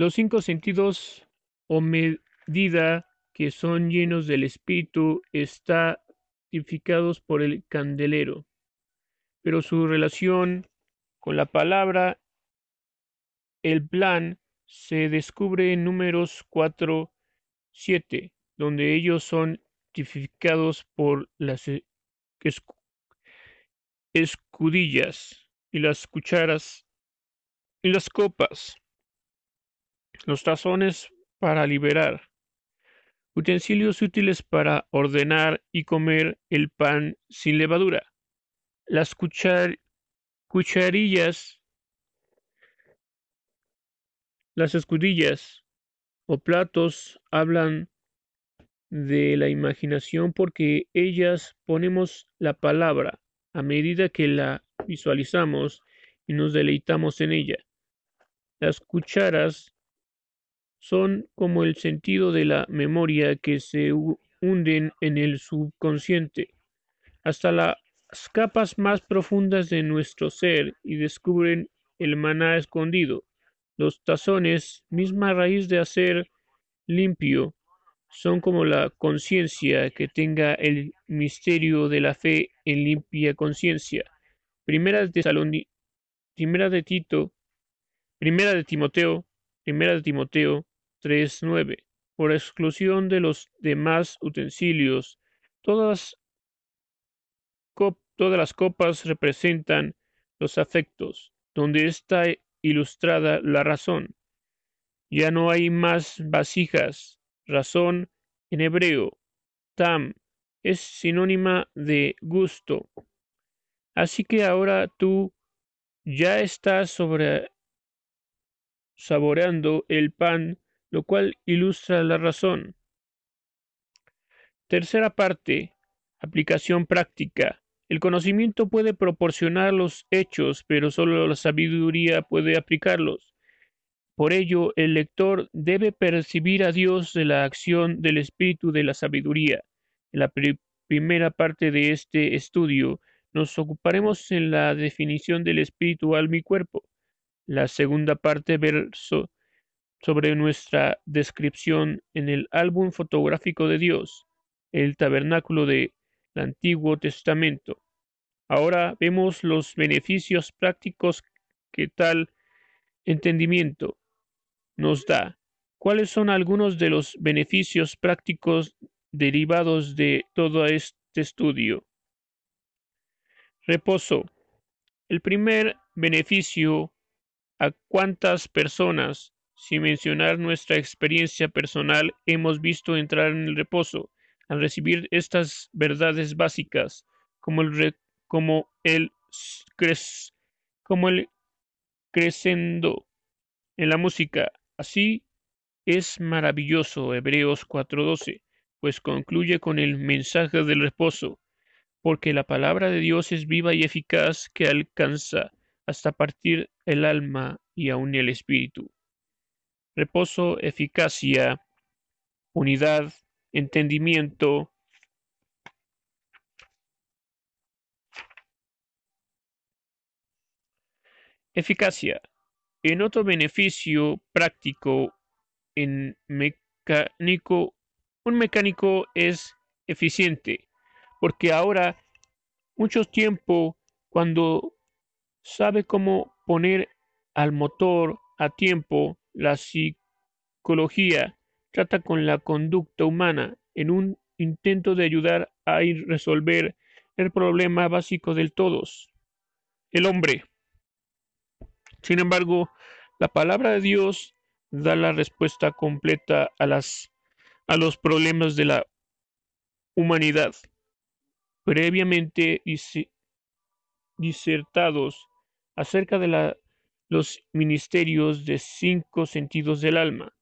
Los cinco sentidos o medida que son llenos del Espíritu está tipificados por el candelero, pero su relación con la palabra, el plan, se descubre en números 4, 7, donde ellos son tipificados por las escudillas y las cucharas y las copas, los tazones para liberar, utensilios útiles para ordenar y comer el pan sin levadura, las cucharillas, las escudillas o platos hablan de la imaginación porque ellas ponemos la palabra a medida que la visualizamos y nos deleitamos en ella. Las cucharas son como el sentido de la memoria que se hunden en el subconsciente hasta las capas más profundas de nuestro ser y descubren el maná escondido. Los tazones, misma raíz de hacer limpio, son como la conciencia que tenga el misterio de la fe en limpia conciencia. Primera de Primera de Tito, Primera de Timoteo, Primera de Timoteo 3.9. Por exclusión de los demás utensilios, todas, todas las copas representan los afectos, donde está ilustrada la razón. Ya no hay más vasijas, razón en hebreo, tam, es sinónima de gusto. Así que ahora tú ya estás sobre saboreando el pan, lo cual ilustra la razón. Tercera parte. Aplicación práctica. El conocimiento puede proporcionar los hechos, pero solo la sabiduría puede aplicarlos. Por ello, el lector debe percibir a Dios de la acción del espíritu de la sabiduría. En la primera parte de este estudio nos ocuparemos en la definición del espíritu, alma y cuerpo. La segunda parte verso sobre nuestra descripción en el álbum fotográfico de Dios, el tabernáculo del Antiguo Testamento. Ahora vemos los beneficios prácticos que tal entendimiento nos da. ¿Cuáles son algunos de los beneficios prácticos derivados de todo este estudio? Reposo. El primer beneficio a cuántas personas, sin mencionar nuestra experiencia personal, hemos visto entrar en el reposo al recibir estas verdades básicas, como el, como el, como el en la música, Así es maravilloso Hebreos 4:12, pues concluye con el mensaje del reposo, porque la palabra de Dios es viva y eficaz que alcanza hasta partir el alma y aun el espíritu. Reposo, eficacia, unidad, entendimiento, eficacia. En otro beneficio práctico en mecánico, un mecánico es eficiente, porque ahora mucho tiempo cuando sabe cómo poner al motor a tiempo, la psicología trata con la conducta humana en un intento de ayudar a resolver el problema básico del todos, el hombre. Sin embargo, la palabra de Dios da la respuesta completa a, las, a los problemas de la humanidad, previamente disertados acerca de los ministerios de cinco sentidos del alma.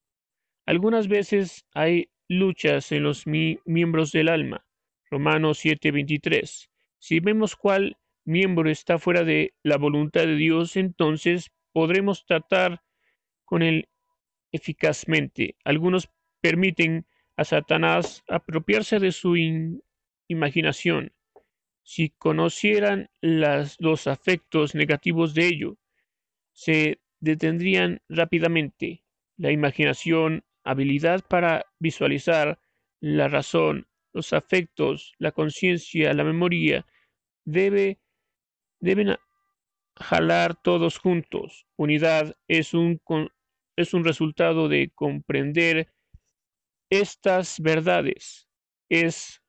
Algunas veces hay luchas en los miembros del alma. Romanos 7:23. Si vemos cuál miembro está fuera de la voluntad de Dios, entonces podremos tratar con él eficazmente. Algunos permiten a Satanás apropiarse de su imaginación. Si conocieran los afectos negativos de ello, se detendrían rápidamente. la imaginación, habilidad para visualizar, la razón, los afectos, la conciencia, la memoria, debe, deben jalar todos juntos. Unidad es un, es un resultado de comprender estas verdades. Es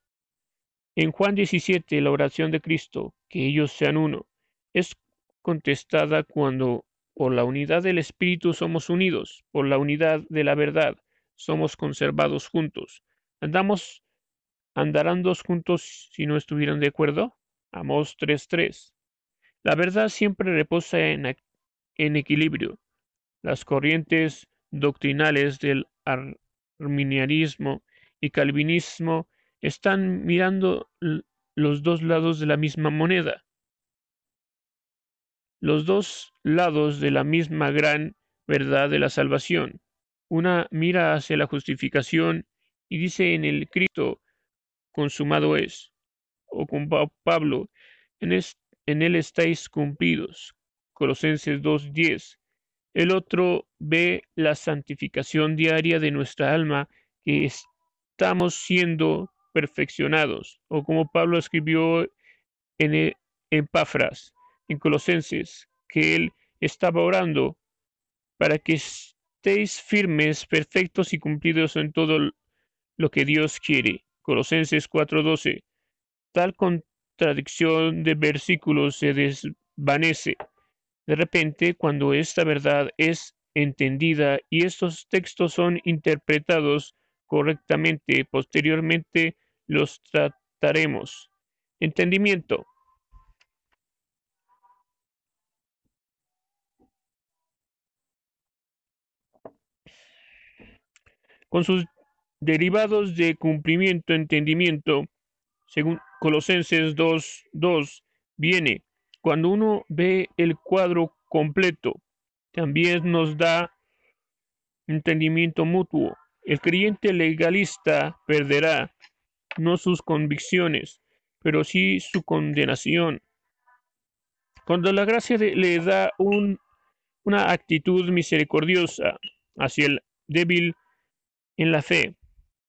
en Juan 17 la oración de Cristo, que ellos sean uno, es contestada cuando por la unidad del Espíritu somos unidos, por la unidad de la verdad somos conservados juntos. ¿Andamos, andarán dos juntos si no estuvieran de acuerdo? Amos 3.3. La verdad siempre reposa en, en equilibrio. Las corrientes doctrinales del arminianismo y calvinismo están mirando los dos lados de la misma moneda los dos lados de la misma gran verdad de la salvación. Una mira hacia la justificación y dice en el Cristo consumado es, o con Pablo, en, en él estáis cumplidos. Colosenses 2.10. El otro ve la santificación diaria de nuestra alma que estamos siendo perfeccionados, o como Pablo escribió en, e, en Colosenses que él estaba orando para que estéis firmes, perfectos y cumplidos en todo lo que Dios quiere. Colosenses 4:12. Tal contradicción de versículos se desvanece. De repente, cuando esta verdad es entendida y estos textos son interpretados correctamente, posteriormente los trataremos. Entendimiento. Con sus derivados de cumplimiento, entendimiento, según Colosenses 2.2, viene cuando uno ve el cuadro completo, también nos da entendimiento mutuo. El creyente legalista perderá no sus convicciones, pero sí su condenación. Cuando la gracia le da una actitud misericordiosa hacia el débil, en la fe,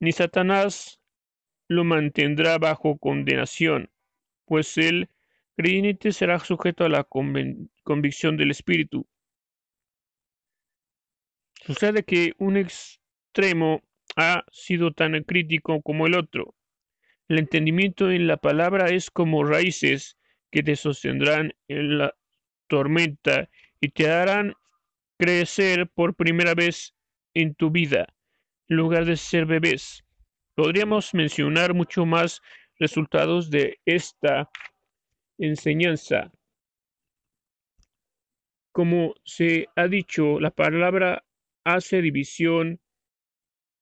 ni Satanás lo mantendrá bajo condenación, pues el creyente será sujeto a la convicción del Espíritu. Sucede que un extremo ha sido tan crítico como el otro. El entendimiento en la palabra es como raíces que te sostendrán en la tormenta y te harán crecer por primera vez en tu vida lugar de ser bebés. Podríamos mencionar mucho más resultados de esta enseñanza. Como se ha dicho, la palabra hace división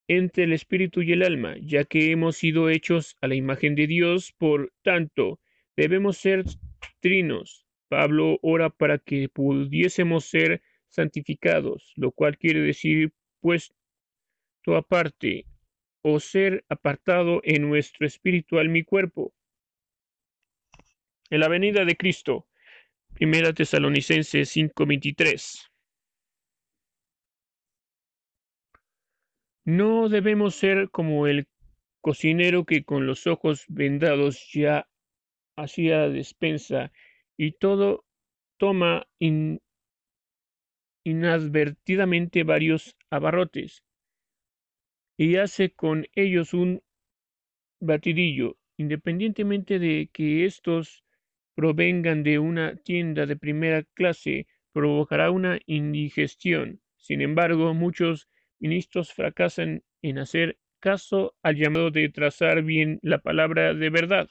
entre el espíritu y el alma, ya que hemos sido hechos a la imagen de Dios, por tanto, debemos ser trinos. Pablo ora para que pudiésemos ser santificados, lo cual quiere decir pues aparte o ser apartado en nuestro espiritual mi cuerpo. En la venida de Cristo, Primera Tesalonicenses 5:23. No debemos ser como el cocinero que con los ojos vendados ya hacía despensa y todo toma inadvertidamente varios abarrotes y hace con ellos un batidillo, independientemente de que estos provengan de una tienda de primera clase, provocará una indigestión. Sin embargo, muchos ministros fracasan en hacer caso al llamado de trazar bien la palabra de verdad.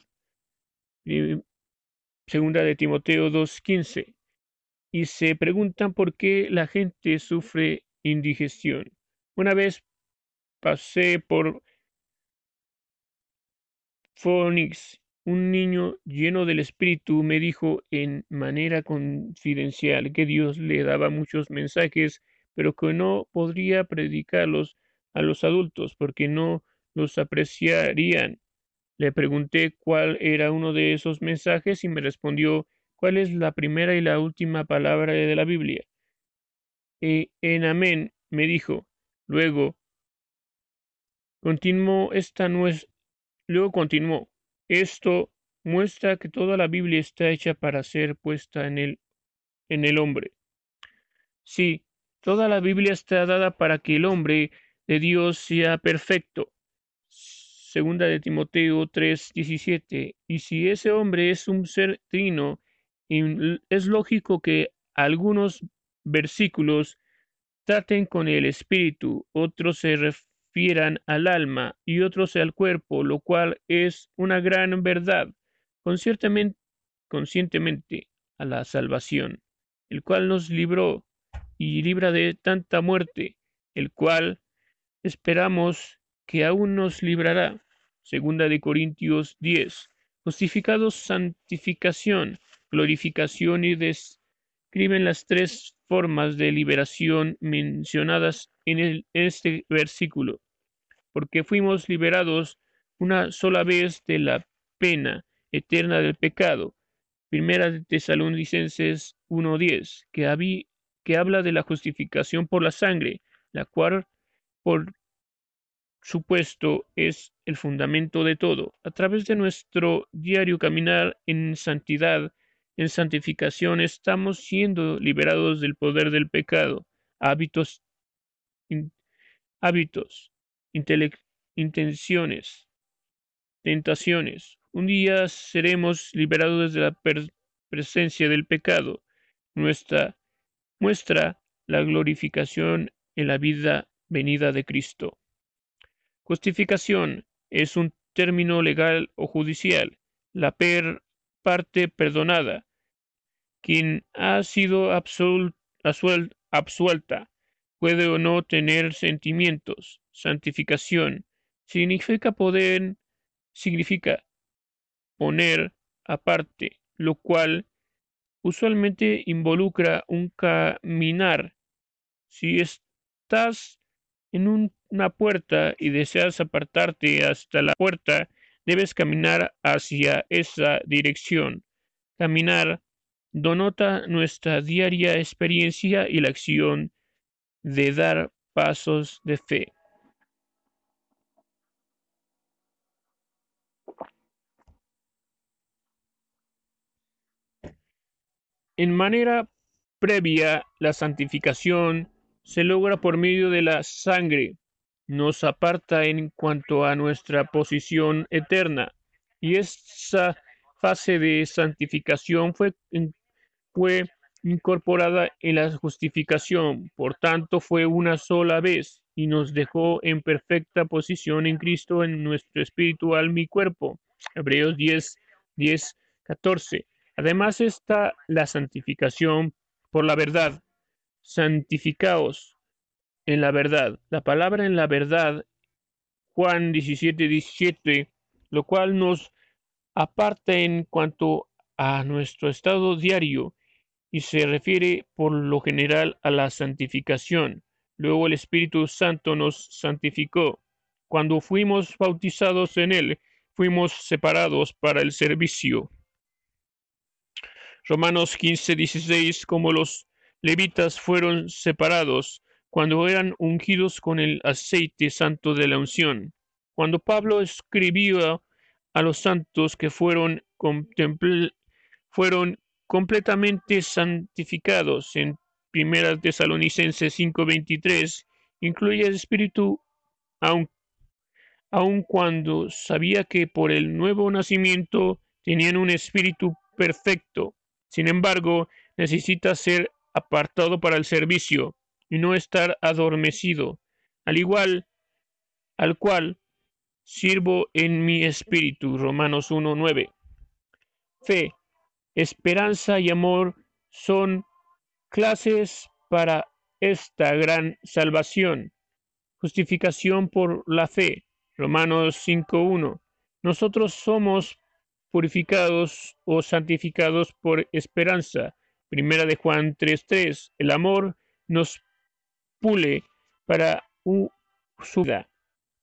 Segunda de Timoteo 2.15. Y se preguntan por qué la gente sufre indigestión. Una vez pasé por Phoenix. Un niño lleno del Espíritu me dijo en manera confidencial que Dios le daba muchos mensajes, pero que no podría predicarlos a los adultos porque no los apreciarían. Le pregunté cuál era uno de esos mensajes y me respondió cuál es la primera y la última palabra de la Biblia. E en Amén me dijo, Luego continuó esta luego continuó. Esto muestra que toda la Biblia está hecha para ser puesta en el, en el hombre. Sí, toda la Biblia está dada para que el hombre de Dios sea perfecto. Segunda de Timoteo 3:17. Y si ese hombre es un ser trino, es lógico que algunos versículos traten con el espíritu, otros se al alma y otros al cuerpo, lo cual es una gran verdad, conscientemente a la salvación, el cual nos libró y libra de tanta muerte, el cual esperamos que aún nos librará. Segunda de Corintios 10. Justificados, santificación, glorificación y describen las tres formas de liberación mencionadas en, este versículo, porque fuimos liberados una sola vez de la pena eterna del pecado. Primera de Tesalonicenses 1.10, que, que habla de la justificación por la sangre, la cual por supuesto es el fundamento de todo. A través de nuestro diario caminar en santidad, en santificación, estamos siendo liberados del poder del pecado, hábitos, hábitos, intenciones, tentaciones. Un día seremos liberados de la presencia del pecado. Nuestra muestra la glorificación en la vida venida de Cristo. Justificación es un término legal o judicial. La per parte perdonada quien ha sido absuelta puede o no tener sentimientos. Santificación significa poder, significa poner aparte, lo cual usualmente involucra un caminar. Si estás en una puerta y deseas apartarte hasta la puerta, debes caminar hacia esa dirección. Caminar denota nuestra diaria experiencia y la acción de dar pasos de fe. En manera previa, la santificación se logra por medio de la sangre, nos aparta en cuanto a nuestra posición eterna, y esa fase de santificación fue fue incorporada en la justificación, por tanto fue una sola vez y nos dejó en perfecta posición en Cristo en nuestro espíritu, alma y cuerpo. Hebreos 10, 10, 14. Además está la santificación por la verdad. Santificaos en la verdad. La palabra en la verdad, Juan 17, 17, lo cual nos aparta en cuanto a nuestro estado diario y se refiere por lo general a la santificación. Luego el Espíritu Santo nos santificó. Cuando fuimos bautizados en Él, fuimos separados para el servicio. Romanos 15, 16, como los levitas fueron separados cuando eran ungidos con el aceite santo de la unción. Cuando Pablo escribió a los santos que fueron, fueron completamente santificados en Primera Tesalonicenses 5:23 incluye el Espíritu aun, aun cuando sabía que por el nuevo nacimiento tenían un espíritu perfecto. Sin embargo, necesita ser apartado para el servicio y no estar adormecido, al igual al cual sirvo en mi espíritu. Romanos 1:9. Fe esperanza y amor son clases para esta gran salvación. Justificación por la fe. Romanos 5.1. Nosotros somos purificados o santificados por esperanza. Primera de Juan 3.3. El amor nos pule para su vida.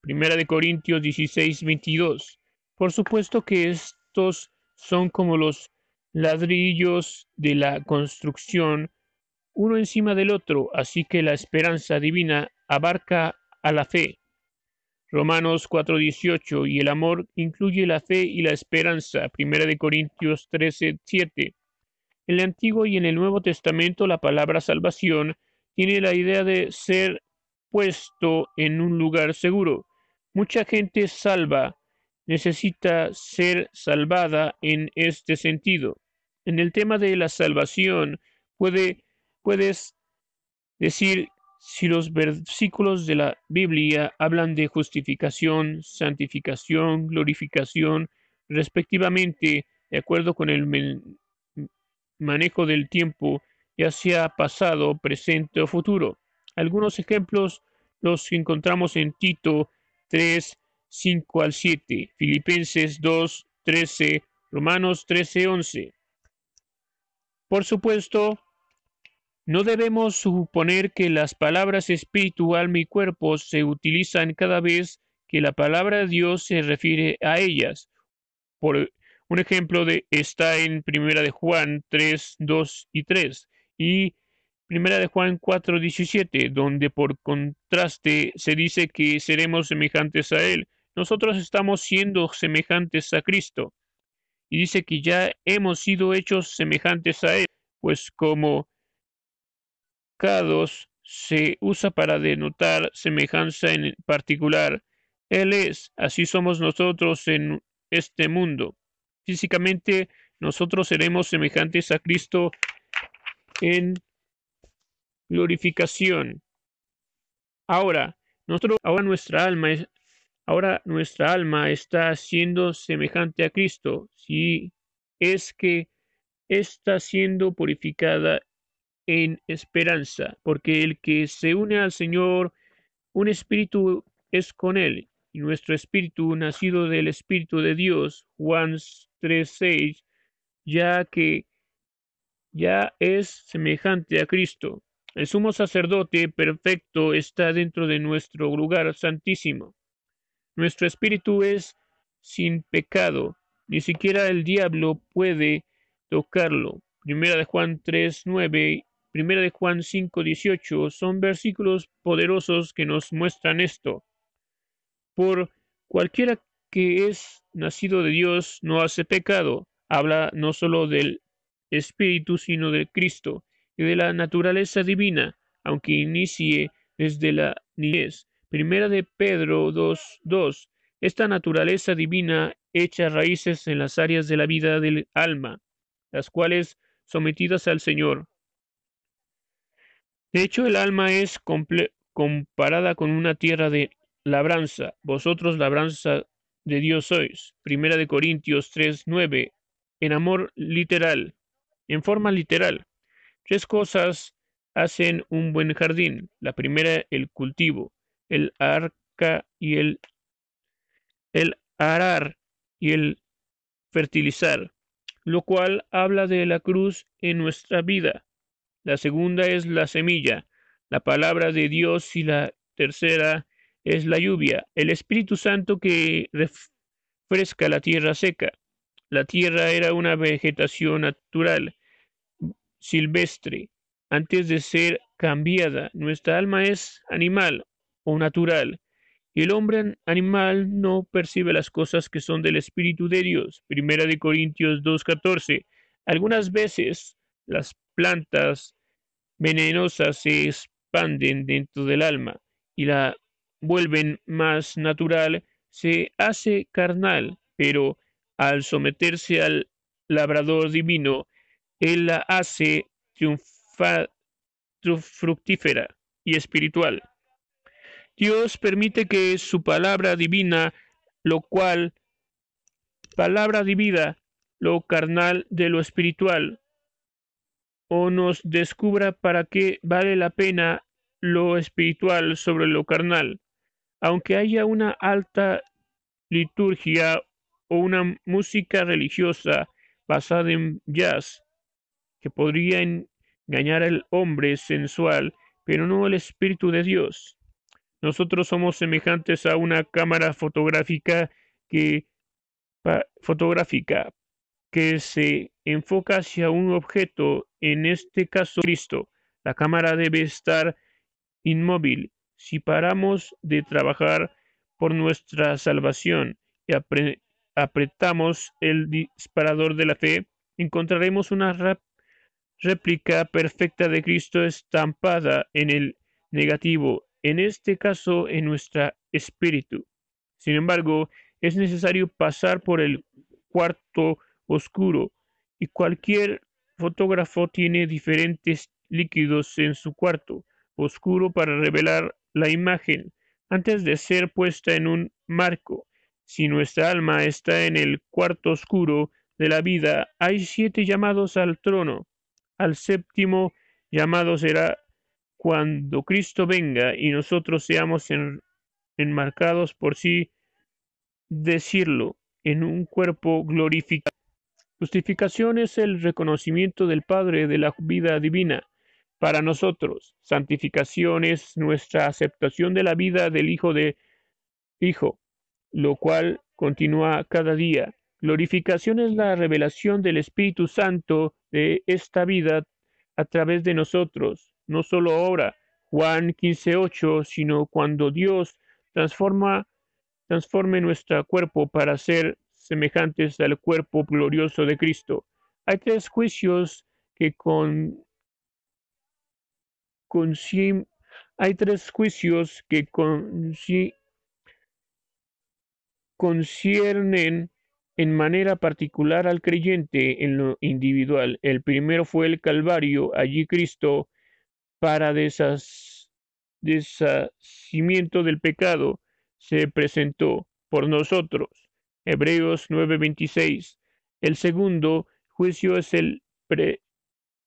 Primera de Corintios 16.22. Por supuesto que estos son como los ladrillos de la construcción uno encima del otro, así que la esperanza divina abarca a la fe. Romanos 4:18 y el amor incluye la fe y la esperanza. Primera de Corintios 13:7. En el Antiguo y en el Nuevo Testamento la palabra salvación tiene la idea de ser puesto en un lugar seguro. Mucha gente salva necesita ser salvada en este sentido. En el tema de la salvación puede, puedes decir si los versículos de la Biblia hablan de justificación, santificación, glorificación, respectivamente, de acuerdo con el manejo del tiempo, ya sea pasado, presente o futuro. Algunos ejemplos los encontramos en Tito 3, 5 al 7, Filipenses 2, 13, Romanos 13, 11. Por supuesto, no debemos suponer que las palabras espíritu, alma y cuerpo se utilizan cada vez que la palabra de Dios se refiere a ellas. Por un ejemplo de está en Primera de Juan 3, 2 y 3 y Primera de Juan 4, 17, donde por contraste se dice que seremos semejantes a Él. Nosotros estamos siendo semejantes a Cristo. Y dice que ya hemos sido hechos semejantes a Él, pues como se usa para denotar semejanza en particular. Él es, así somos nosotros en este mundo. Físicamente, nosotros seremos semejantes a Cristo en glorificación. Ahora, nosotros, ahora nuestra alma es, ahora nuestra alma está siendo semejante a Cristo, si es que está siendo purificada en esperanza, porque el que se une al Señor, un espíritu es con él, y nuestro espíritu, nacido del Espíritu de Dios, Juan 3:6, ya que ya es semejante a Cristo. El sumo sacerdote perfecto está dentro de nuestro lugar santísimo. Nuestro espíritu es sin pecado, ni siquiera el diablo puede tocarlo. Primera de Juan 3:9 Primera de Juan 5:18 son versículos poderosos que nos muestran esto. Por cualquiera que es nacido de Dios no hace pecado. Habla no solo del Espíritu, sino de Cristo y de la naturaleza divina, aunque inicie desde la niñez. Primera de Pedro 2:2. Esta naturaleza divina echa raíces en las áreas de la vida del alma, las cuales, sometidas al Señor, de hecho, el alma es comparada con una tierra de labranza. Vosotros labranza de Dios sois. Primera de Corintios 3, 9. En amor literal, en forma literal. Tres cosas hacen un buen jardín. La primera, el cultivo, el arca y el, el arar y el fertilizar, lo cual habla de la cruz en nuestra vida. La segunda es la semilla, la palabra de Dios y la tercera es la lluvia, el Espíritu Santo que refresca la tierra seca. La tierra era una vegetación natural, silvestre, antes de ser cambiada. Nuestra alma es animal o natural, y el hombre animal no percibe las cosas que son del Espíritu de Dios. Primera de Corintios 2.14. Algunas veces las plantas venenosas se expanden dentro del alma y la vuelven más natural, se hace carnal, pero al someterse al labrador divino, él la hace triunfar, fructífera y espiritual. Dios permite que su palabra divina, lo cual, palabra divina, lo carnal de lo espiritual, o nos descubra para qué vale la pena lo espiritual sobre lo carnal. Aunque haya una alta liturgia o una música religiosa basada en jazz, que podría engañar al hombre sensual, pero no al Espíritu de Dios. Nosotros somos semejantes a una cámara fotográfica que fotográfica que se enfoca hacia un objeto, en este caso Cristo. La cámara debe estar inmóvil Si paramos de trabajar por nuestra salvación y apretamos el disparador de la fe, encontraremos una réplica perfecta de Cristo estampada en el negativo, en este caso en nuestro espíritu. Sin embargo, es necesario pasar por el cuarto oscuro y cualquier fotógrafo tiene diferentes líquidos en su cuarto oscuro para revelar la imagen antes de ser puesta en un marco. Si nuestra alma está en el cuarto oscuro de la vida, hay siete llamados al trono. Al séptimo llamado será cuando Cristo venga y nosotros seamos enmarcados por sí decirlo en un cuerpo glorificado. Justificación es el reconocimiento del Padre de la vida divina para nosotros. Santificación es nuestra aceptación de la vida del Hijo de Hijo, lo cual continúa cada día. Glorificación es la revelación del Espíritu Santo de esta vida a través de nosotros, no solo ahora, Juan 15.8, sino cuando Dios transforma, transforme nuestro cuerpo para ser semejantes al cuerpo glorioso de Cristo. Hay tres juicios que con hay tres juicios que conciernen en manera particular al creyente en lo individual. El primero fue el Calvario, allí Cristo, para deshacimiento del pecado, se presentó por nosotros. Hebreos 9:26. El segundo juicio es el pre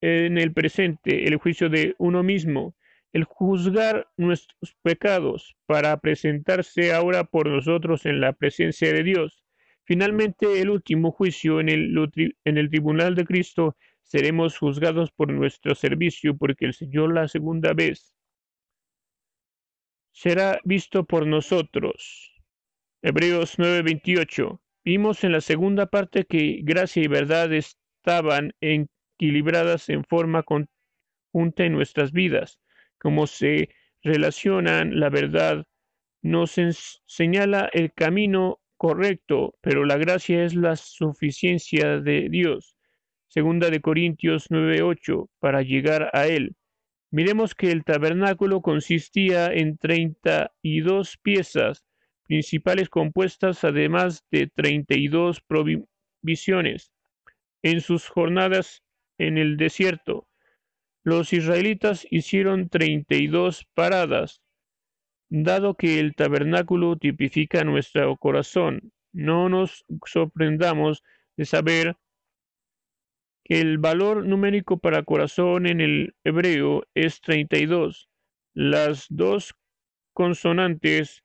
en el presente el juicio de uno mismo, el juzgar nuestros pecados para presentarse ahora por nosotros en la presencia de Dios. Finalmente, el último juicio en el, en el tribunal de Cristo, seremos juzgados por nuestro servicio, porque el Señor la segunda vez será visto por nosotros. Hebreos 9:28. Vimos en la segunda parte que gracia y verdad estaban equilibradas en forma conjunta en nuestras vidas. Como se relacionan, la verdad nos señala el camino correcto, pero la gracia es la suficiencia de Dios. Segunda de Corintios 9:8, para llegar a él. Miremos que el tabernáculo consistía en treinta y dos piezas principales compuestas además de treinta y dos provisiones. En sus jornadas en el desierto. Los israelitas hicieron treinta y dos paradas. Dado que el tabernáculo tipifica nuestro corazón, no nos sorprendamos de saber el valor numérico para corazón en el hebreo es 32. Las dos consonantes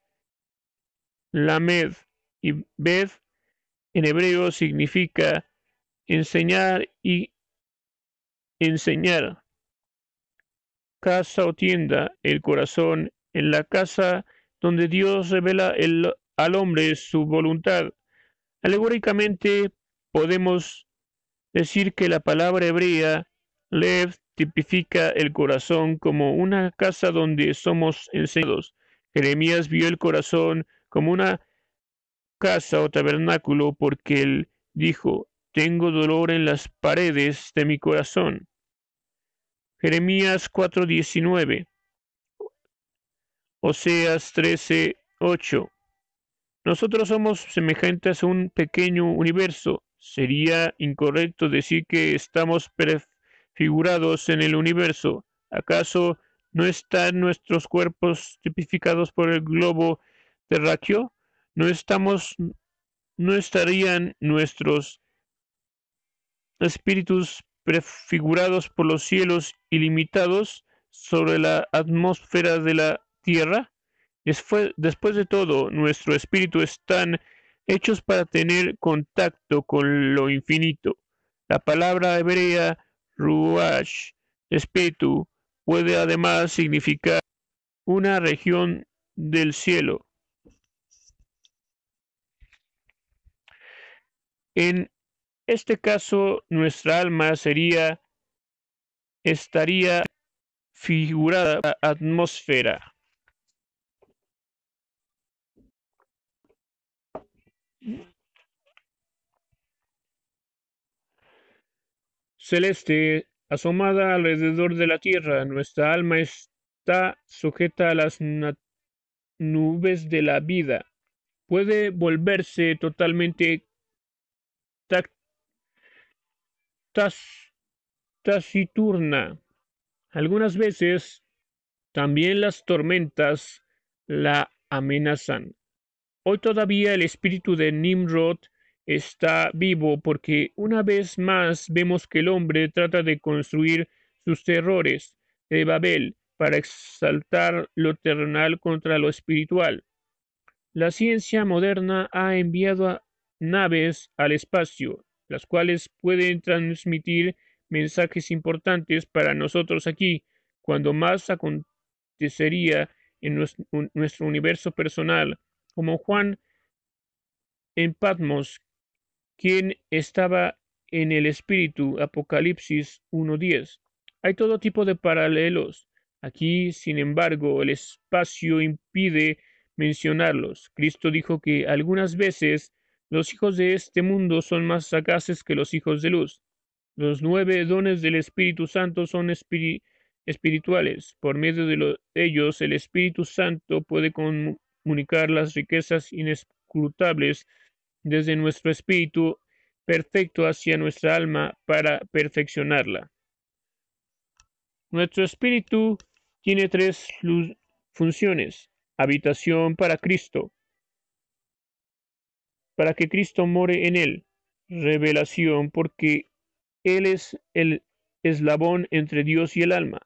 lamed y bed en hebreo significa enseñar y enseñar. Casa o tienda, el corazón, en la casa donde Dios revela el, al hombre su voluntad. Alegóricamente podemos decir que la palabra hebrea lev tipifica el corazón como una casa donde somos enseñados. Jeremías vio el corazón como una casa o tabernáculo porque él dijo, tengo dolor en las paredes de mi corazón. Jeremías 4:19, Oseas 13:8. Nosotros somos semejantes a un pequeño universo. Sería incorrecto decir que estamos prefigurados en el universo. ¿Acaso no están nuestros cuerpos tipificados por el globo terráqueo? ¿No estamos no estarían nuestros espíritus prefigurados por los cielos ilimitados sobre la atmósfera de la tierra? Después, de todo, nuestro espíritu están hechos para tener contacto con lo infinito. La palabra hebrea ruach, espíritu, puede además significar una región del cielo. En este caso, nuestra alma sería, estaría figurada atmósfera. Celeste asomada alrededor de la tierra. Nuestra alma está sujeta a las nubes de la vida. Puede volverse totalmente taciturna. Algunas veces también las tormentas la amenazan. Hoy todavía el espíritu de Nimrod está vivo porque una vez más vemos que el hombre trata de construir sus terrores de Babel para exaltar lo terrenal contra lo espiritual. La ciencia moderna ha enviado naves al espacio, las cuales pueden transmitir mensajes importantes para nosotros aquí, cuando más acontecería en nuestro universo personal, como Juan en Patmos, quien estaba en el espíritu, Apocalipsis 1.10. Hay todo tipo de paralelos. Aquí, sin embargo, el espacio impide mencionarlos. Cristo dijo que algunas veces los hijos de este mundo son más sagaces que los hijos de luz. Los nueve dones del Espíritu Santo son espirituales. Por medio de, ellos, el Espíritu Santo puede comunicar las riquezas inescrutables desde nuestro espíritu perfecto hacia nuestra alma para perfeccionarla. Nuestro espíritu tiene tres funciones. Habitación para Cristo, para que Cristo more en él. Revelación, porque Él es el eslabón entre Dios y el alma.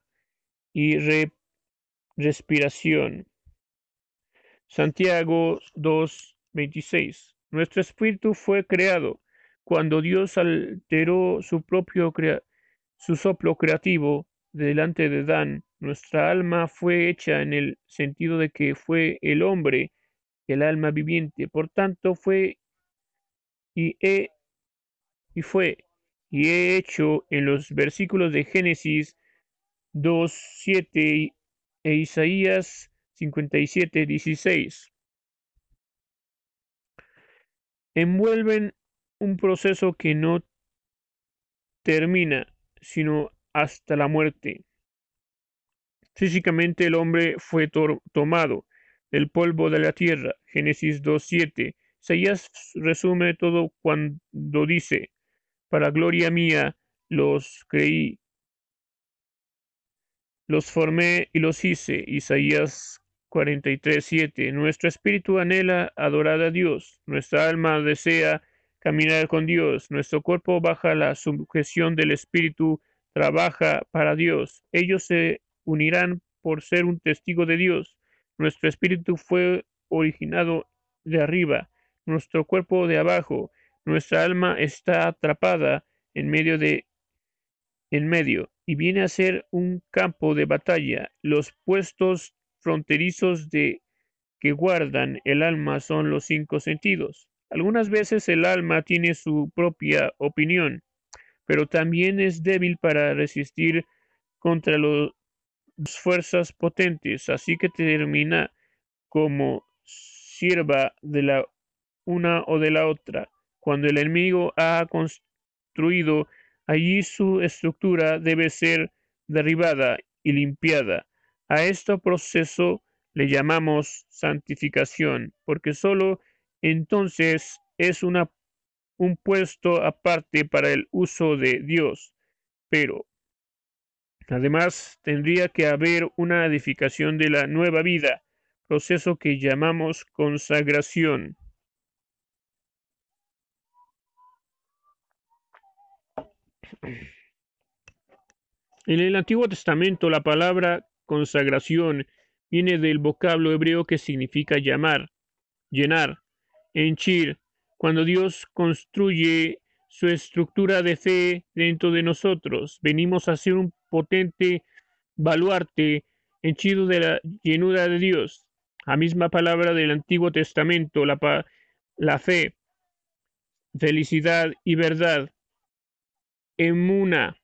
Y respiración. Santiago 2.26. Nuestro espíritu fue creado cuando Dios alteró su propio su soplo creativo delante de Dan. Nuestra alma fue hecha en el sentido de que fue el hombre el alma viviente. Por tanto, fue y he y fue y he hecho en los versículos de Génesis 2, 7 e Isaías 57, 16. Envuelven un proceso que no termina, sino hasta la muerte. Físicamente el hombre fue tomado del polvo de la tierra. Génesis 2.7. Isaías resume todo cuando dice, para gloria mía los creí, los formé y los hice. Isaías 43.7. Nuestro espíritu anhela adorar a Dios, nuestra alma desea caminar con Dios, nuestro cuerpo baja la sujeción del espíritu, trabaja para Dios. Ellos se unirán por ser un testigo de Dios. Nuestro espíritu fue originado de arriba, nuestro cuerpo de abajo, nuestra alma está atrapada en medio de en medio y viene a ser un campo de batalla. Los puestos fronterizos de que guardan el alma son los cinco sentidos. Algunas veces el alma tiene su propia opinión, pero también es débil para resistir contra las fuerzas potentes, así que termina como sierva de la una o de la otra. Cuando el enemigo ha construido allí su estructura debe ser derribada y limpiada. A este proceso le llamamos santificación, porque sólo entonces es un puesto aparte para el uso de Dios. Pero además tendría que haber una edificación de la nueva vida, proceso que llamamos consagración. En el Antiguo Testamento la palabra consagración viene del vocablo hebreo que significa llamar, llenar, henchir. Cuando Dios construye su estructura de fe dentro de nosotros, venimos a ser un potente baluarte henchido de la llenura de Dios. La misma palabra del Antiguo Testamento, la, la fe, felicidad y verdad, emuna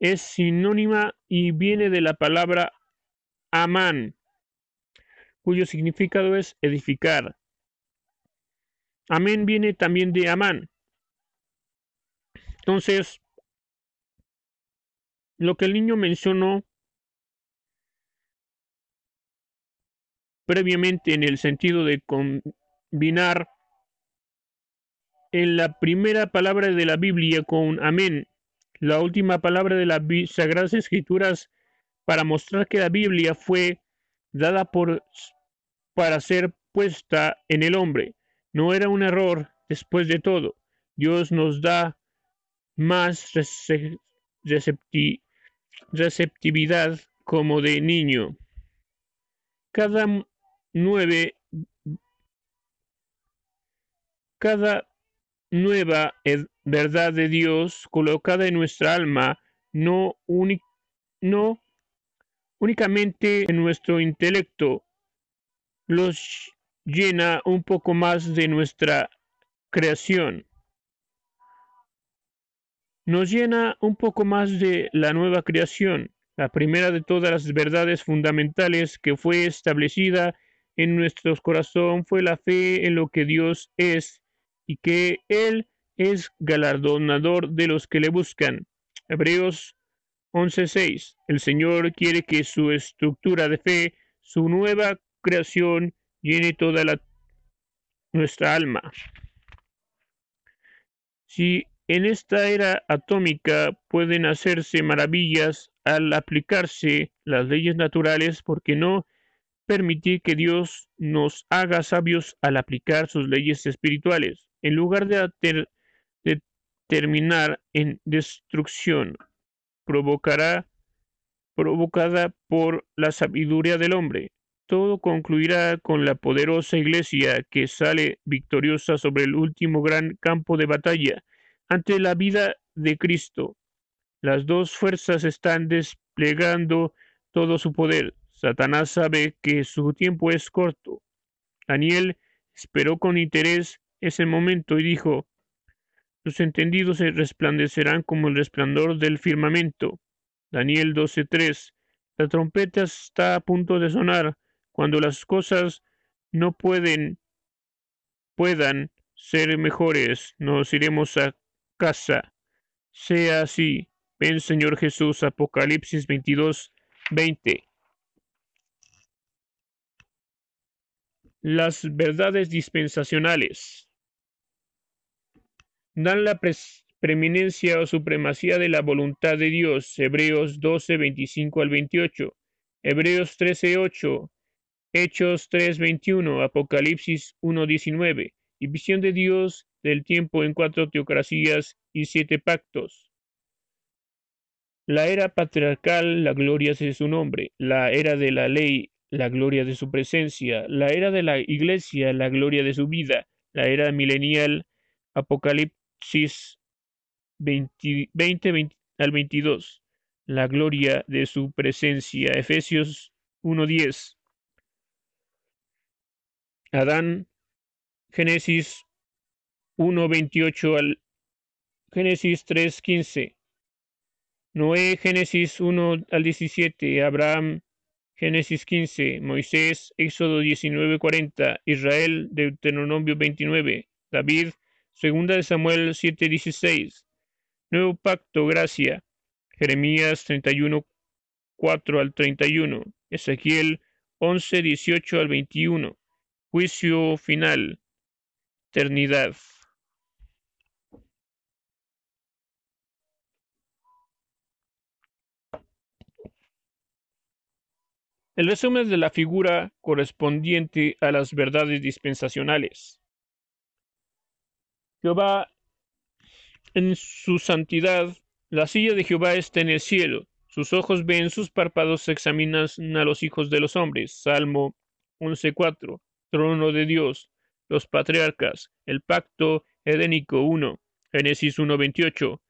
es sinónima y viene de la palabra amán, cuyo significado es edificar. Amén viene también de amán. Entonces, lo que el niño mencionó previamente en el sentido de combinar en la primera palabra de la Biblia con amén, la última palabra de las Sagradas Escrituras para mostrar que la Biblia fue dada por para ser puesta en el hombre. No era un error después de todo. Dios nos da más receptividad como de niño. Cada nueve, cada nueva verdad de Dios colocada en nuestra alma, no, no únicamente en nuestro intelecto, los llena un poco más de nuestra creación. Nos llena un poco más de la nueva creación, la primera de todas las verdades fundamentales que fue establecida en nuestros corazón fue la fe en lo que Dios es y que Él es galardonador de los que le buscan. Hebreos 11:6. El Señor quiere que su estructura de fe, su nueva creación, llene toda nuestra alma. Si en esta era atómica pueden hacerse maravillas al aplicarse las leyes naturales, porque no permitir que Dios nos haga sabios al aplicar sus leyes espirituales, en lugar de, terminar en destrucción, provocará provocada por la sabiduría del hombre. Todo concluirá con la poderosa iglesia que sale victoriosa sobre el último gran campo de batalla ante la vida de Cristo. Las dos fuerzas están desplegando todo su poder. Satanás sabe que su tiempo es corto. Daniel esperó con interés ese momento y dijo, sus entendidos se resplandecerán como el resplandor del firmamento. Daniel 12:3. La trompeta está a punto de sonar cuando las cosas no pueden puedan ser mejores, nos iremos a casa. Sea así. Ven Señor Jesús, Apocalipsis 22, 20. Las verdades dispensacionales dan la preeminencia o supremacía de la voluntad de Dios. Hebreos 12, 25 al 28. Hebreos 13, 8. Hechos 3, 21. Apocalipsis 1, 19. Y visión de Dios del tiempo en cuatro teocracias y siete pactos. La era patriarcal, la gloria de su nombre. La era de la ley, la gloria de su presencia, la era de la iglesia, la gloria de su vida, la era milenial, Apocalipsis 20, al 22, la gloria de su presencia, Efesios 1.10, Adán, Génesis 1.28 al Génesis 3.15, Noé, Génesis 1 al 17, Abraham, Génesis 15, Moisés, Éxodo 19:40, Israel, Deuteronomio 29, David, Segunda de Samuel 7:16, Nuevo Pacto, Gracia, Jeremías 31, 4 al 31, Ezequiel 11, 18 al 21, Juicio final, Eternidad. El resumen de la figura correspondiente a las verdades dispensacionales. Jehová en su santidad, la silla de Jehová está en el cielo, sus ojos ven, sus párpados examinan a los hijos de los hombres. Salmo 11.4. Trono de Dios, los patriarcas, el pacto edénico 1, Génesis 1.28,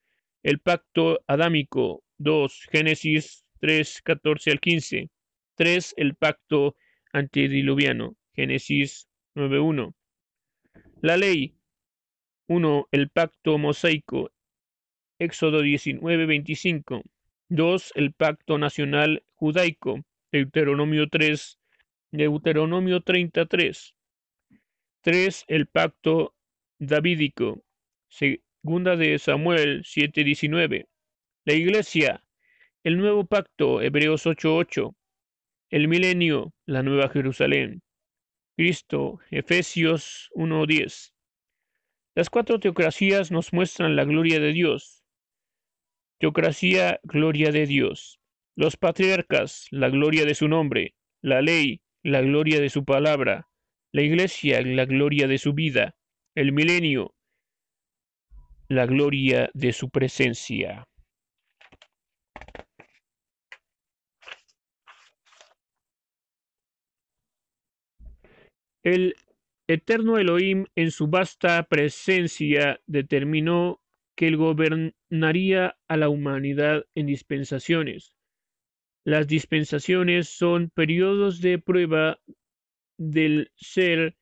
el pacto adámico 2, Génesis 3.14 al 15, 3. El pacto antediluviano. Génesis 9.1. La ley. 1. El pacto mosaico. Éxodo 19.25. 2. El pacto nacional judaico. Deuteronomio 3. Deuteronomio 33. 3. El pacto davídico. Segunda de Samuel 7.19. La iglesia el nuevo pacto, Hebreos 8:8, el milenio, la nueva Jerusalén, Cristo, Efesios 1:10. Las cuatro teocracias nos muestran la gloria de Dios. Teocracia, gloria de Dios. Los patriarcas, la gloria de su nombre. La ley, la gloria de su palabra. La iglesia, la gloria de su vida. El milenio, la gloria de su presencia. El eterno Elohim en su vasta presencia determinó que él gobernaría a la humanidad en dispensaciones. Las dispensaciones son periodos de prueba del ser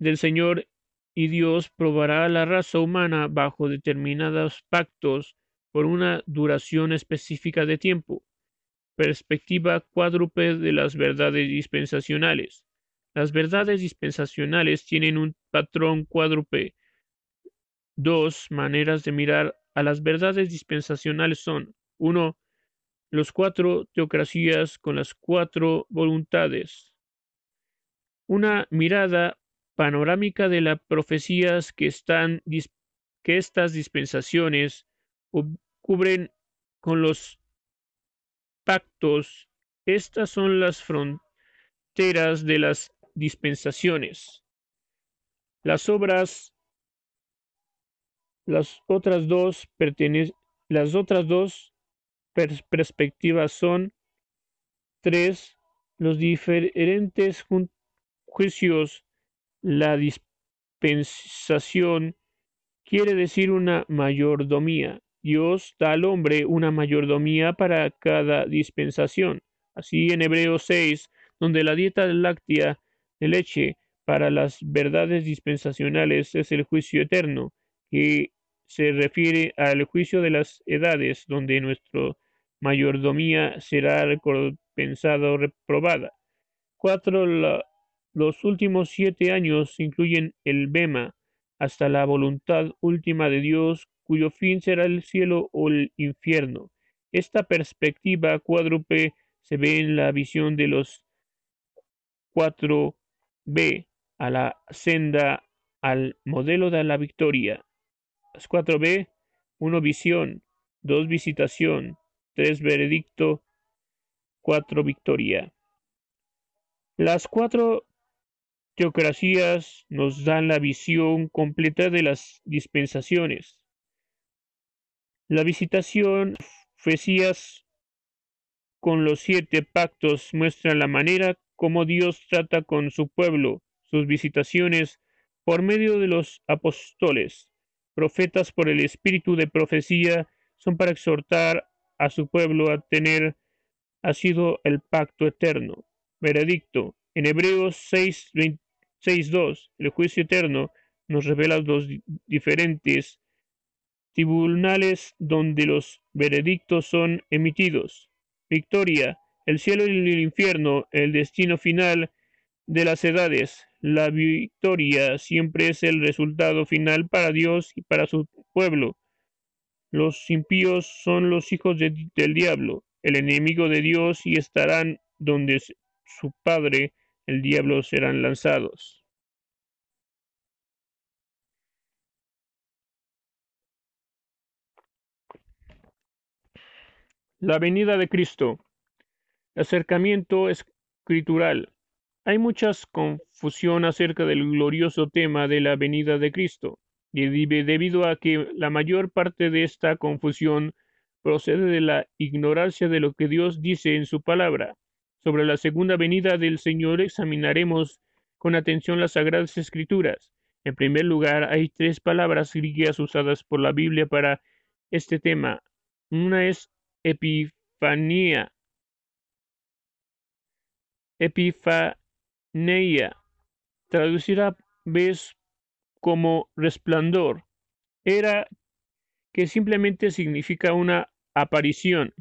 del Señor y Dios probará a la raza humana bajo determinados pactos por una duración específica de tiempo. Perspectiva cuádruple de las verdades dispensacionales. Las verdades dispensacionales tienen un patrón cuádruple. Dos maneras de mirar a las verdades dispensacionales son uno, Los cuatro teocracias con las cuatro voluntades. Una mirada panorámica de las profecías que, están, que estas dispensaciones cubren con los pactos. Estas son las fronteras de las dispensaciones. Las obras, las otras dos las otras dos perspectivas son tres, los diferentes juicios, la dispensación quiere decir una mayordomía. Dios da al hombre una mayordomía para cada dispensación. Así en Hebreos 6, donde la dieta láctea de leche para las verdades dispensacionales es el juicio eterno, que se refiere al juicio de las edades, donde nuestra mayordomía será recompensada o reprobada. Cuatro, los últimos siete años incluyen el Bema, hasta la voluntad última de Dios, cuyo fin será el cielo o el infierno. Esta perspectiva cuádruple se ve en la visión de los cuatro B a la senda al modelo de la victoria. Las 4B, 1 visión, 2 visitación, 3 veredicto, 4 victoria. Las cuatro teocracias nos dan la visión completa de las dispensaciones. La visitación, profecías con los siete pactos muestran la manera cómo Dios trata con su pueblo, sus visitaciones por medio de los apóstoles, profetas por el espíritu de profecía, son para exhortar a su pueblo a tener ha sido el pacto eterno. Veredicto. En Hebreos 6, 2, el juicio eterno nos revela los diferentes tribunales donde los veredictos son emitidos. Victoria el cielo y el infierno, el destino final de las edades. La victoria siempre es el resultado final para Dios y para su pueblo. Los impíos son los hijos del diablo, el enemigo de Dios, y estarán donde su padre, el diablo, serán lanzados. La venida de Cristo. Acercamiento escritural. Hay mucha confusión acerca del glorioso tema de la venida de Cristo, debido a que la mayor parte de esta confusión procede de la ignorancia de lo que Dios dice en su palabra. Sobre la segunda venida del Señor examinaremos con atención las sagradas escrituras. En primer lugar, hay tres palabras griegas usadas por la Biblia para este tema. Una es epifanía, Epifaneia, traducida vez como resplandor, era que simplemente significa una aparición.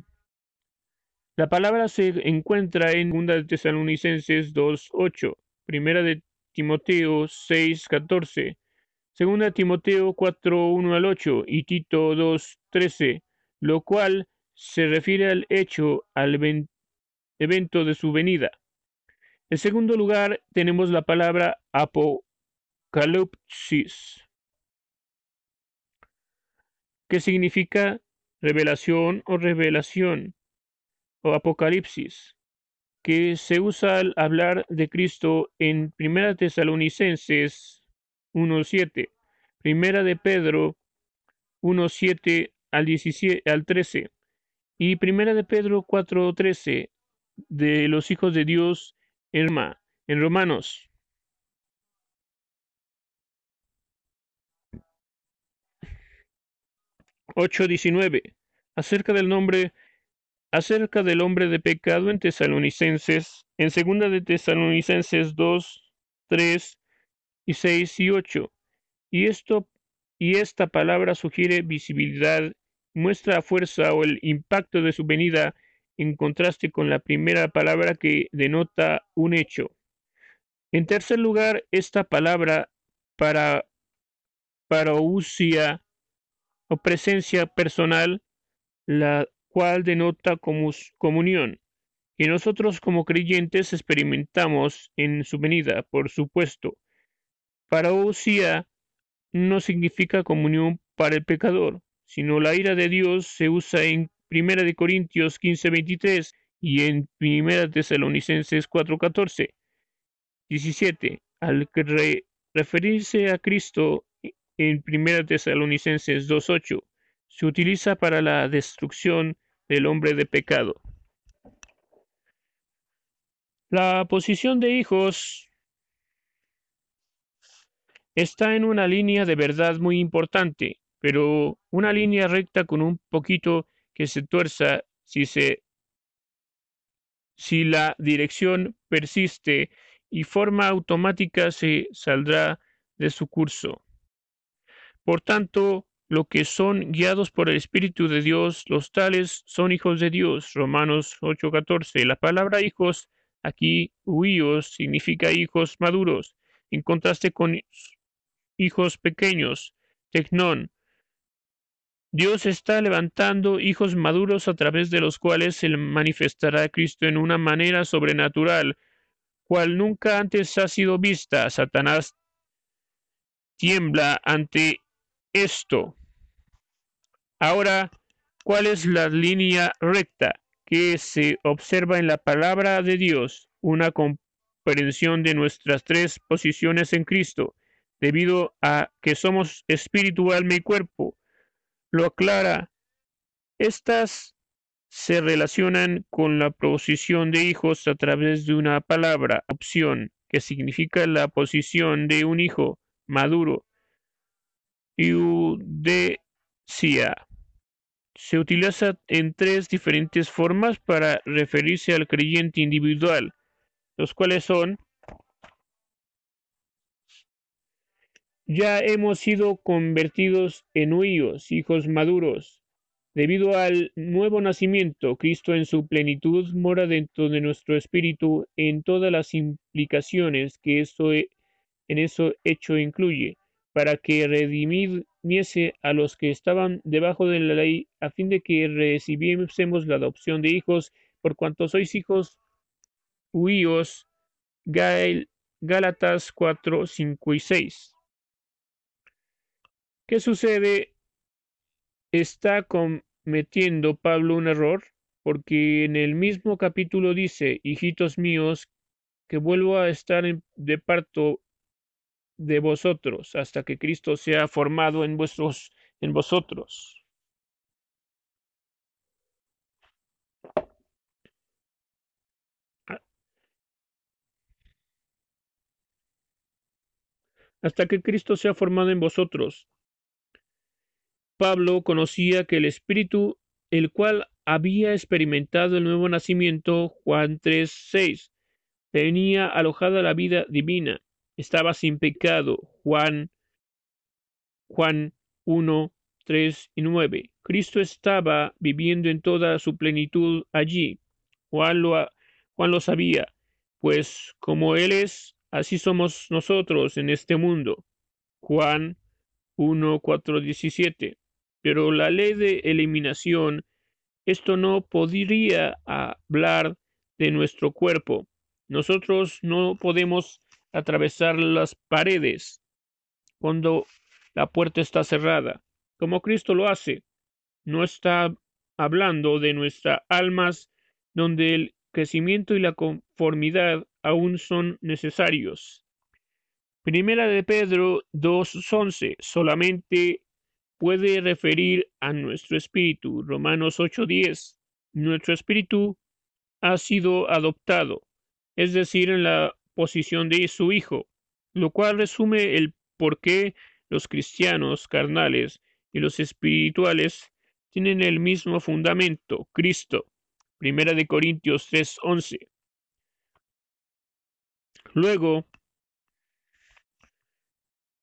La palabra se encuentra en 2 de Tesalonicenses 2.8, Primera de Timoteo 6.14, Segunda Timoteo 4.1 al 8 y Tito 2.13, lo cual se refiere al hecho, al evento de su venida. En segundo lugar, tenemos la palabra apocalipsis, que significa revelación o revelación o apocalipsis, que se usa al hablar de Cristo en Primera Tesalonicenses 1.7, Primera de Pedro 1.7 al, 17, al 13 y Primera de Pedro 4.13 de los hijos de Dios en Romanos. Ocho acerca del nombre acerca del hombre de pecado en Tesalonicenses, en segunda de Tesalonicenses 2, 3 y 6 y 8. Y esto y esta palabra sugiere visibilidad, muestra fuerza o el impacto de su venida en contraste con la primera palabra que denota un hecho. En tercer lugar, esta palabra para parousia o presencia personal, la cual denota comunión, que nosotros como creyentes experimentamos en su venida, por supuesto. Parousia no significa comunión para el pecador, sino la ira de Dios se usa en Primera de Corintios 15:23 y en Primera Tesalonicenses 4:14. 17. Al referirse a Cristo en Primera Tesalonicenses 2:8, se utiliza para la destrucción del hombre de pecado. La posición de hijos está en una línea de verdad muy importante, pero una línea recta con un poquito que se tuerza si se si la dirección persiste y forma automática se saldrá de su curso. Por tanto, lo que son guiados por el Espíritu de Dios, los tales son hijos de Dios. Romanos 8:14. La palabra hijos aquí, huíos, significa hijos maduros, en contraste con hijos pequeños, tecnón, Dios está levantando hijos maduros a través de los cuales se manifestará a Cristo en una manera sobrenatural, cual nunca antes ha sido vista. Satanás tiembla ante esto. Ahora, ¿cuál es la línea recta que se observa en la palabra de Dios? Una comprensión de nuestras tres posiciones en Cristo, debido a que somos espíritu, alma y cuerpo lo aclara. Estas se relacionan con la posición de hijos a través de una palabra, opción, que significa la posición de un hijo maduro. Iudecia. Se utiliza en tres diferentes formas para referirse al creyente individual, los cuales son Ya hemos sido convertidos en huíos, hijos maduros. Debido al nuevo nacimiento, Cristo en su plenitud mora dentro de nuestro espíritu en todas las implicaciones que esto e, en eso hecho incluye, para que redimiese a los que estaban debajo de la ley, a fin de que recibiésemos la adopción de hijos, por cuanto sois hijos huíos. Gálatas 4, 5 y 6. ¿Qué sucede? Está cometiendo Pablo un error porque en el mismo capítulo dice, hijitos míos, que vuelvo a estar de parto de vosotros hasta que Cristo sea formado en vuestros en vosotros. Hasta que Cristo sea formado en vosotros. Pablo conocía que el Espíritu, el cual había experimentado el nuevo nacimiento, Juan 3:6, tenía alojada la vida divina, estaba sin pecado, Juan Juan 1, 3 y 9. Cristo estaba viviendo en toda su plenitud allí. Juan lo, Juan lo sabía, pues como Él es, así somos nosotros en este mundo. Juan 1, 4, 17 pero la ley de eliminación esto no podría hablar de nuestro cuerpo. Nosotros no podemos atravesar las paredes cuando la puerta está cerrada, como Cristo lo hace. No está hablando de nuestras almas donde el crecimiento y la conformidad aún son necesarios. Primera de Pedro 2.11 solamente puede referir a nuestro espíritu. Romanos 8:10. Nuestro espíritu ha sido adoptado, es decir, en la posición de su Hijo, lo cual resume el por qué los cristianos carnales y los espirituales tienen el mismo fundamento, Cristo. Primera de Corintios 3:11. Luego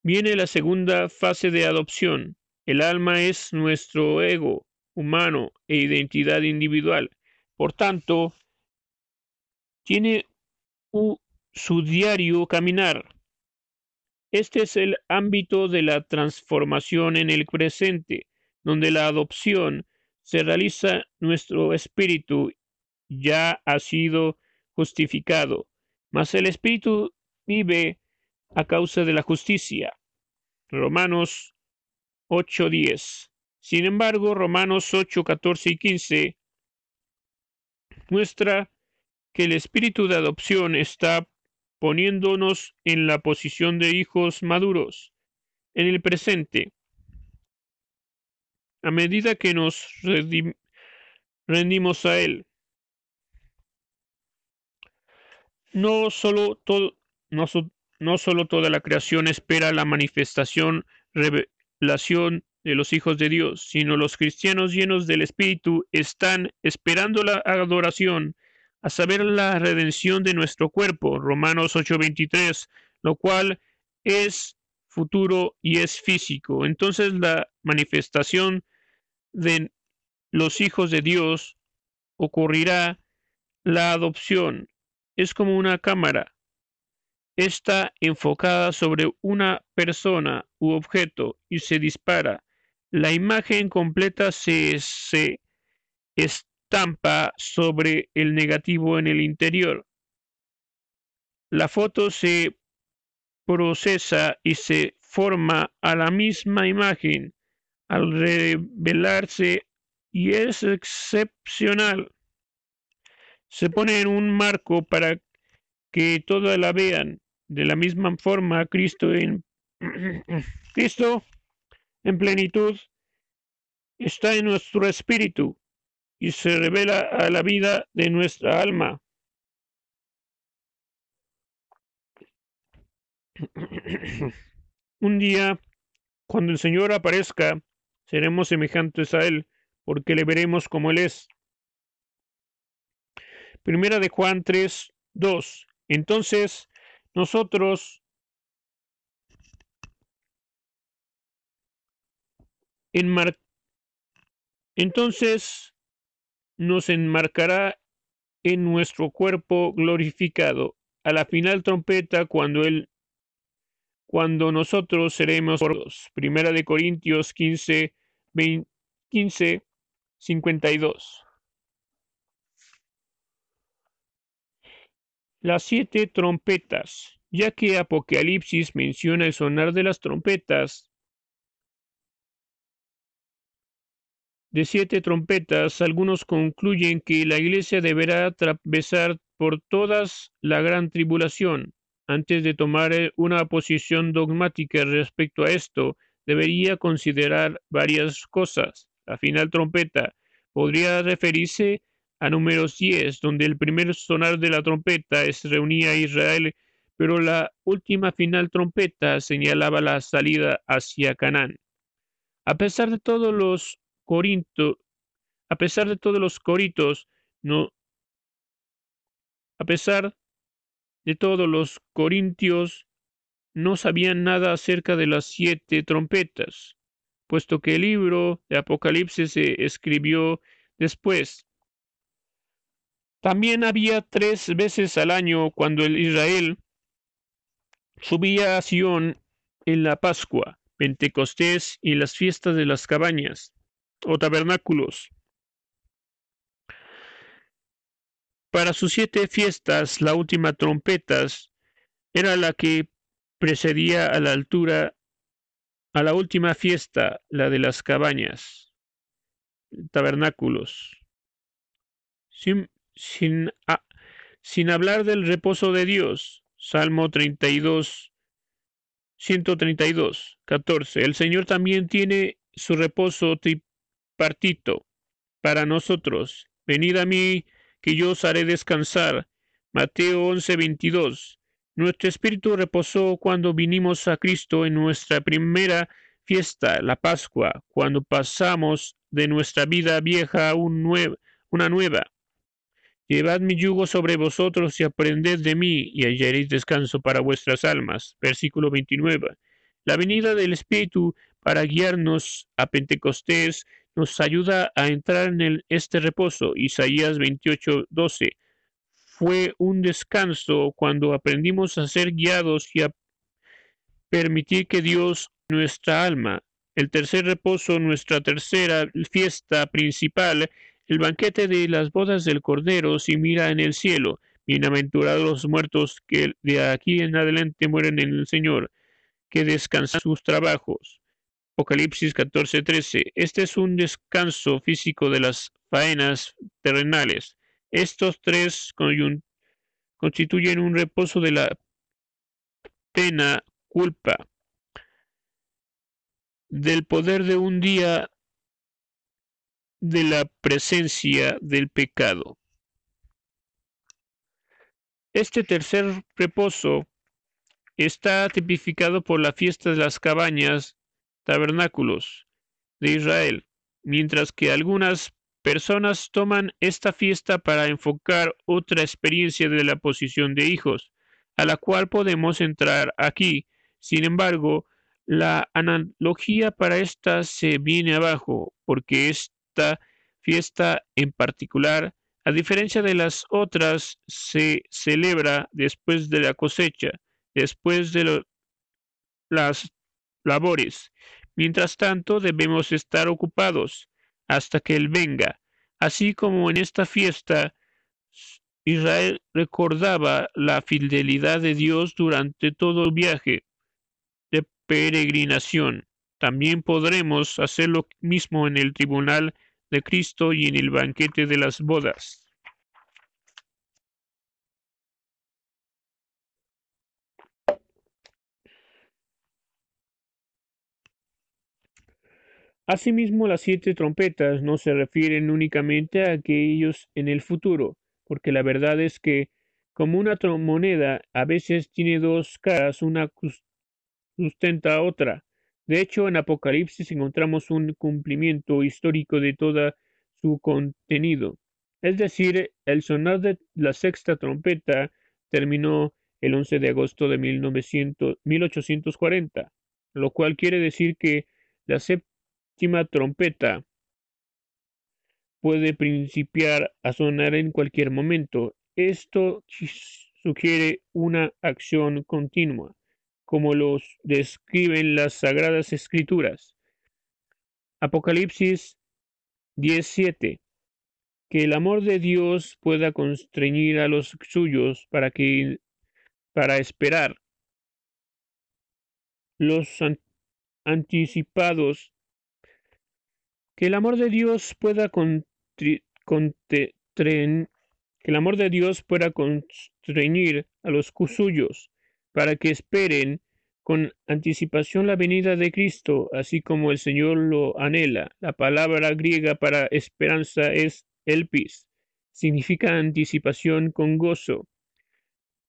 viene la segunda fase de adopción, el alma es nuestro ego humano e identidad individual. Por tanto, tiene su diario caminar. Este es el ámbito de la transformación en el presente, donde la adopción se realiza nuestro espíritu ya ha sido justificado, mas el espíritu vive a causa de la justicia. Romanos 8.10. Sin embargo, Romanos 8, 14 y 15 muestra que el espíritu de adopción está poniéndonos en la posición de hijos maduros en el presente. A medida que nos rendimos a Él, no solo, todo, no, toda la creación espera la manifestación de los hijos de Dios, sino los cristianos llenos del Espíritu están esperando la adoración, a saber la redención de nuestro cuerpo, Romanos 8:23, lo cual es futuro y es físico. Entonces la manifestación de los hijos de Dios ocurrirá la adopción. Es como una cámara está enfocada sobre una persona u objeto y se dispara. La imagen completa se, se estampa sobre el negativo en el interior. La foto se procesa y se forma a la misma imagen al revelarse y es excepcional. Se pone en un marco para que toda la vean. De la misma forma, Cristo en Cristo en plenitud está en nuestro espíritu y se revela a la vida de nuestra alma. Un día, cuando el Señor aparezca, seremos semejantes a Él, porque le veremos como Él es. Primera de Juan 3, 2. Entonces, nosotros entonces nos enmarcará en nuestro cuerpo glorificado a la final trompeta cuando él cuando nosotros seremos sordos. Primera de Corintios 15, 20, 15 52. Las siete trompetas, ya que Apocalipsis menciona el sonar de las trompetas. De siete trompetas, algunos concluyen que la iglesia deberá atravesar por todas la gran tribulación. Antes de tomar eh, una posición dogmática respecto a esto, debería considerar varias cosas. La final trompeta podría referirse a números 10, donde el primer sonar de la trompeta se reunía a Israel, pero la última final trompeta señalaba la salida hacia Canaán. A pesar de todos los corintos, a pesar de todos los coritos, no, a pesar de todos los corintios, no sabían nada acerca de las siete trompetas, puesto que el libro de Apocalipsis se escribió después. También había tres veces al año cuando el Israel subía a Sion en la Pascua, Pentecostés y las fiestas de las cabañas o tabernáculos. para sus siete fiestas, la última trompetas era la que precedía a la altura a la última fiesta, la de las cabañas, tabernáculos. Sin, sin, sin hablar del reposo de Dios, Salmo 32, 132, 14. El Señor también tiene su reposo tripartito para nosotros. Venid a mí, que yo os haré descansar. Mateo 11, 22. Nuestro espíritu reposó cuando vinimos a Cristo en nuestra primera fiesta, la Pascua, cuando pasamos de nuestra vida vieja a una nueva. Llevad mi yugo sobre vosotros y aprended de mí, y hallaréis descanso para vuestras almas. Versículo 29. La venida del Espíritu para guiarnos a Pentecostés nos ayuda a entrar en este reposo. Isaías 28, 12. Fue un descanso cuando aprendimos a ser guiados y a permitir que Dios nuestra alma. El tercer reposo, nuestra tercera fiesta principal, el banquete de las bodas del Cordero, si mira en el cielo. Bienaventurados los muertos que de aquí en adelante mueren en el Señor, que descansan sus trabajos. Apocalipsis 14:13. Este es un descanso físico de las faenas terrenales. Estos tres constituyen un reposo de la pena, culpa, del poder de un día de la presencia del pecado. Este tercer reposo está tipificado por la fiesta de las cabañas, tabernáculos de Israel, mientras que algunas personas toman esta fiesta para enfocar otra experiencia de la posición de hijos, a la cual podemos entrar aquí. Sin embargo, la analogía para esta se viene abajo, porque esta fiesta en particular, a diferencia de las otras, se celebra después de la cosecha, después de las labores. Mientras tanto, debemos estar ocupados hasta que Él venga. Así como en esta fiesta, Israel recordaba la fidelidad de Dios durante todo el viaje peregrinación. También podremos hacer lo mismo en el tribunal de Cristo y en el banquete de las bodas. Asimismo, las siete trompetas no se refieren únicamente a aquellos en el futuro, porque la verdad es que, como una moneda a veces tiene dos caras, una sustenta otra. De hecho, en Apocalipsis encontramos un cumplimiento histórico de todo su contenido. Es decir, el sonar de la sexta trompeta terminó el 11 de agosto de 1840, lo cual quiere decir que la séptima trompeta puede principiar a sonar en cualquier momento. Esto sugiere una acción continua como los describen las Sagradas Escrituras. Apocalipsis 17. Que el amor de Dios pueda constreñir a los suyos para que para esperar los anticipados que el amor de Dios pueda que el amor de Dios pueda constreñir a los suyos para que esperen con anticipación la venida de Cristo, así como el Señor lo anhela. La palabra griega para esperanza es elpis, significa anticipación con gozo.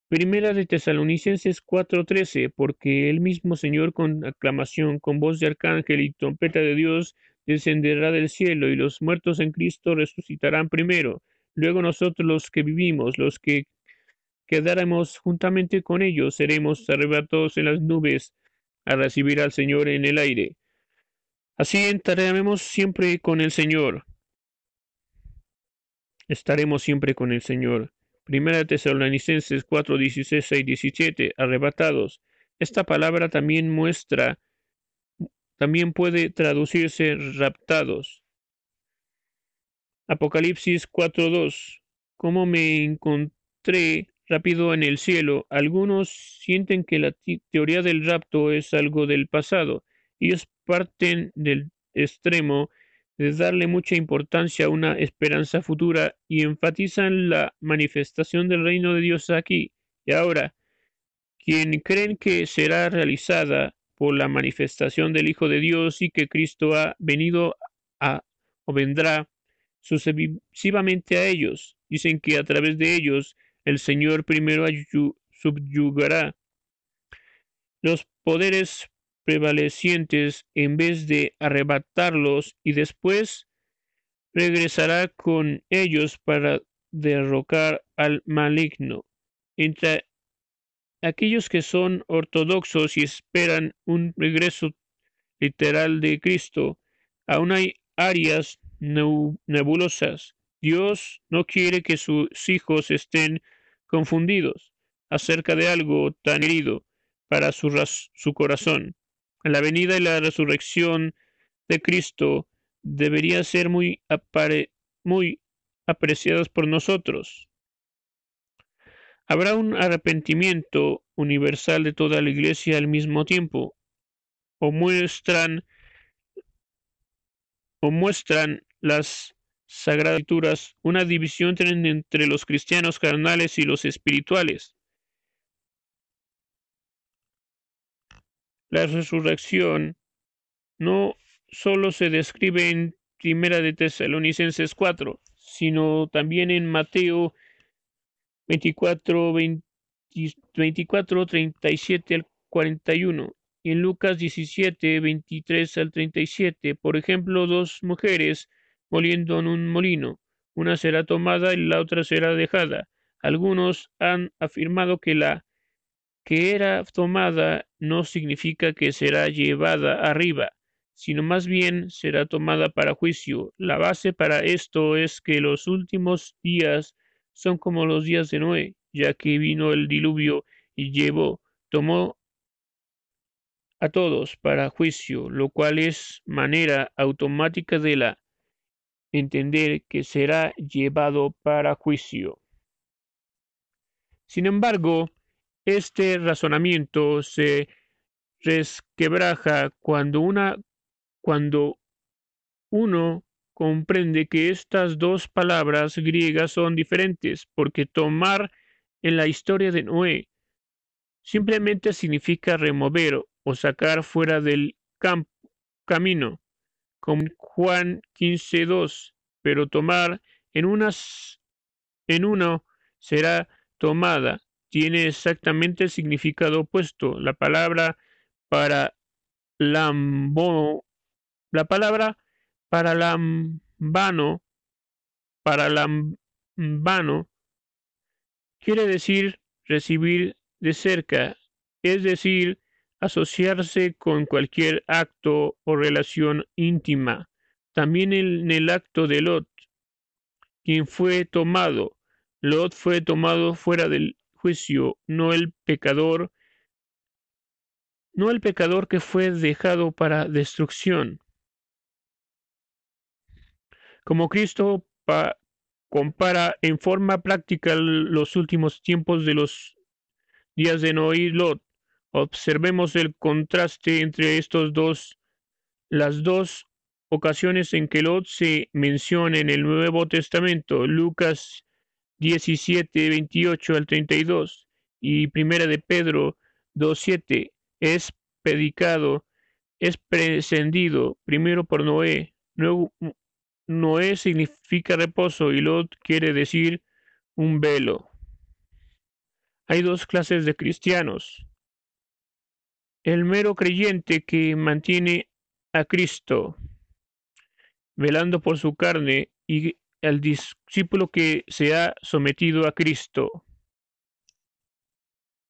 Primera de Tesalonicenses 4:13, porque el mismo Señor con aclamación, con voz de arcángel y trompeta de Dios, descenderá del cielo, y los muertos en Cristo resucitarán primero. Luego nosotros los que vivimos, los que quedáramos juntamente con ellos, seremos arrebatados en las nubes a recibir al Señor en el aire. Así entraremos siempre con el Señor. Estaremos siempre con el Señor. Primera Tesalonicenses 4, 16 y 17, arrebatados. Esta palabra también muestra, también puede traducirse raptados. Apocalipsis 4, 2, como me encontré rápido en el cielo. Algunos sienten que la teoría del rapto es algo del pasado. Ellos parten del extremo de darle mucha importancia a una esperanza futura y enfatizan la manifestación del reino de Dios aquí y ahora. Quien creen que será realizada por la manifestación del Hijo de Dios y que Cristo ha venido a o vendrá sucesivamente a ellos. Dicen que a través de ellos el Señor primero subyugará los poderes prevalecientes en vez de arrebatarlos y después regresará con ellos para derrocar al maligno. Entre aquellos que son ortodoxos y esperan un regreso literal de Cristo, aún hay áreas nebulosas. Dios no quiere que sus hijos estén confundidos acerca de algo tan herido para su, su corazón. La venida y la resurrección de Cristo debería ser muy, muy apreciadas por nosotros. Habrá un arrepentimiento universal de toda la iglesia al mismo tiempo, o muestran, o muestran las sagradas escrituras una división entre los cristianos carnales y los espirituales. La resurrección no solo se describe en Primera de Tesalonicenses 4, sino también en Mateo 24, 24 37 al 41, y en Lucas 17, 23 al 37. Por ejemplo, dos mujeres moliendo en un molino, una será tomada y la otra será dejada. Algunos han afirmado que la que era tomada no significa que será llevada arriba, sino más bien será tomada para juicio. La base para esto es que los últimos días son como los días de Noé, ya que vino el diluvio y llevó, tomó a todos para juicio, lo cual es manera automática de la entender que será llevado para juicio. Sin embargo, este razonamiento se resquebraja cuando, una, cuando uno comprende que estas dos palabras griegas son diferentes, porque tomar en la historia de Noé simplemente significa remover o sacar fuera del camino, como Juan 15.2, pero tomar en, unas, en uno será tomada tiene exactamente el significado opuesto. La palabra para lambo, la palabra para lambano, para lambano, quiere decir recibir de cerca, es decir, asociarse con cualquier acto o relación íntima. También en el acto de Lot, quien fue tomado, Lot fue tomado fuera del juicio, no el pecador, no el pecador que fue dejado para destrucción. Como Cristo compara en forma práctica los últimos tiempos de los días de Noé y Lot, observemos el contraste entre estos dos, las dos ocasiones en que Lot se menciona en el Nuevo Testamento, Lucas 17, 28 al 32 y Primera de Pedro 2, 7 es predicado, es prescindido primero por Noé. Noé significa reposo y Lot quiere decir un velo. Hay dos clases de cristianos. El mero creyente que mantiene a Cristo, velando por su carne y al discípulo que se ha sometido a Cristo.